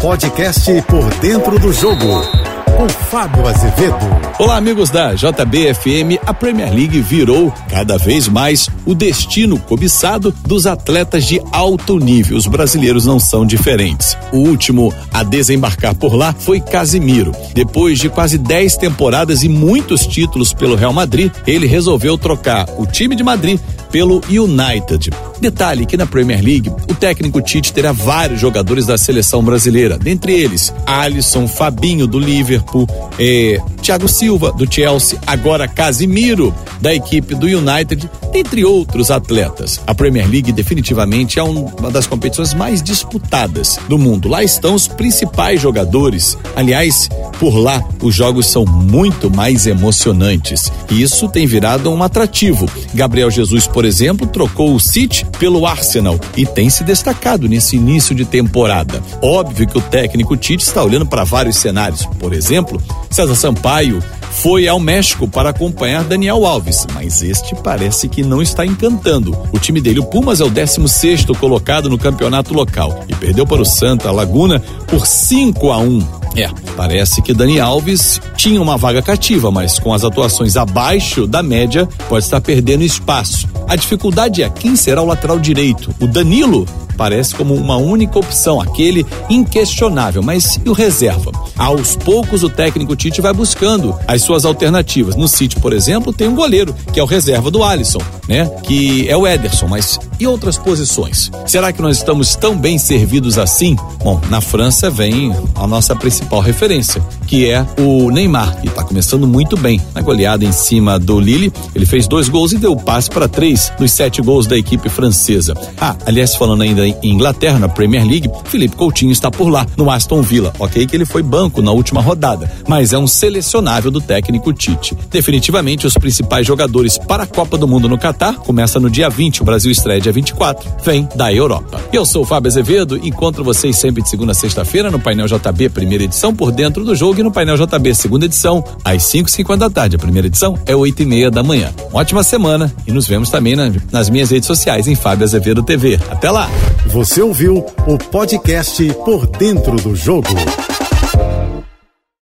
podcast Por Dentro do Jogo com Fábio Azevedo. Olá, amigos da JBFM. A Premier League virou cada vez mais o destino cobiçado dos atletas de alto nível. Os brasileiros não são diferentes. O último a desembarcar por lá foi Casimiro. Depois de quase 10 temporadas e muitos títulos pelo Real Madrid, ele resolveu trocar o time de Madrid pelo United. Detalhe que na Premier League, o técnico Tite terá vários jogadores da seleção brasileira, dentre eles Alisson, Fabinho do Liverpool, eh, Thiago Silva do Chelsea, agora Casimiro da equipe do United, entre outros atletas. A Premier League definitivamente é uma das competições mais disputadas do mundo. Lá estão os principais jogadores. Aliás, por lá os jogos são muito mais emocionantes. E isso tem virado um atrativo. Gabriel Jesus, por exemplo, trocou o City pelo Arsenal e tem se destacado nesse início de temporada. Óbvio que o técnico Tite está olhando para vários cenários. Por exemplo, César Sampaio foi ao México para acompanhar Daniel Alves, mas este parece que não está encantando. O time dele, o Pumas, é o 16 colocado no campeonato local e perdeu para o Santa Laguna por 5 a 1. É, parece que Dani Alves tinha uma vaga cativa, mas com as atuações abaixo da média, pode estar perdendo espaço. A dificuldade é quem será o lateral direito? O Danilo parece como uma única opção, aquele inquestionável, mas e o reserva? Aos poucos o técnico Tite vai buscando as suas alternativas. No City, por exemplo, tem um goleiro, que é o reserva do Alisson, né? Que é o Ederson, mas e outras posições? Será que nós estamos tão bem servidos assim? Bom, na França vem a nossa principal referência, que é o Neymar, que está começando muito bem. Na goleada em cima do Lille, ele fez dois gols e deu passe para três dos sete gols da equipe francesa. Ah, aliás, falando ainda em Inglaterra, na Premier League, Felipe Coutinho está por lá, no Aston Villa. Ok, que ele foi banco na última rodada, mas é um selecionável do técnico Tite. Definitivamente, os principais jogadores para a Copa do Mundo no Catar começa no dia 20, o Brasil estreia dia 24, vem da Europa. Eu sou o Fábio Azevedo, encontro vocês sempre de segunda a sexta-feira no Painel JB, primeira edição, por dentro do jogo, e no Painel JB, segunda edição, às 5 h 50 da tarde. A primeira edição é 8 e meia da manhã. Uma ótima semana e nos vemos também na, nas minhas redes sociais, em Fábio Azevedo TV. Até lá! Você ouviu o podcast Por Dentro do Jogo.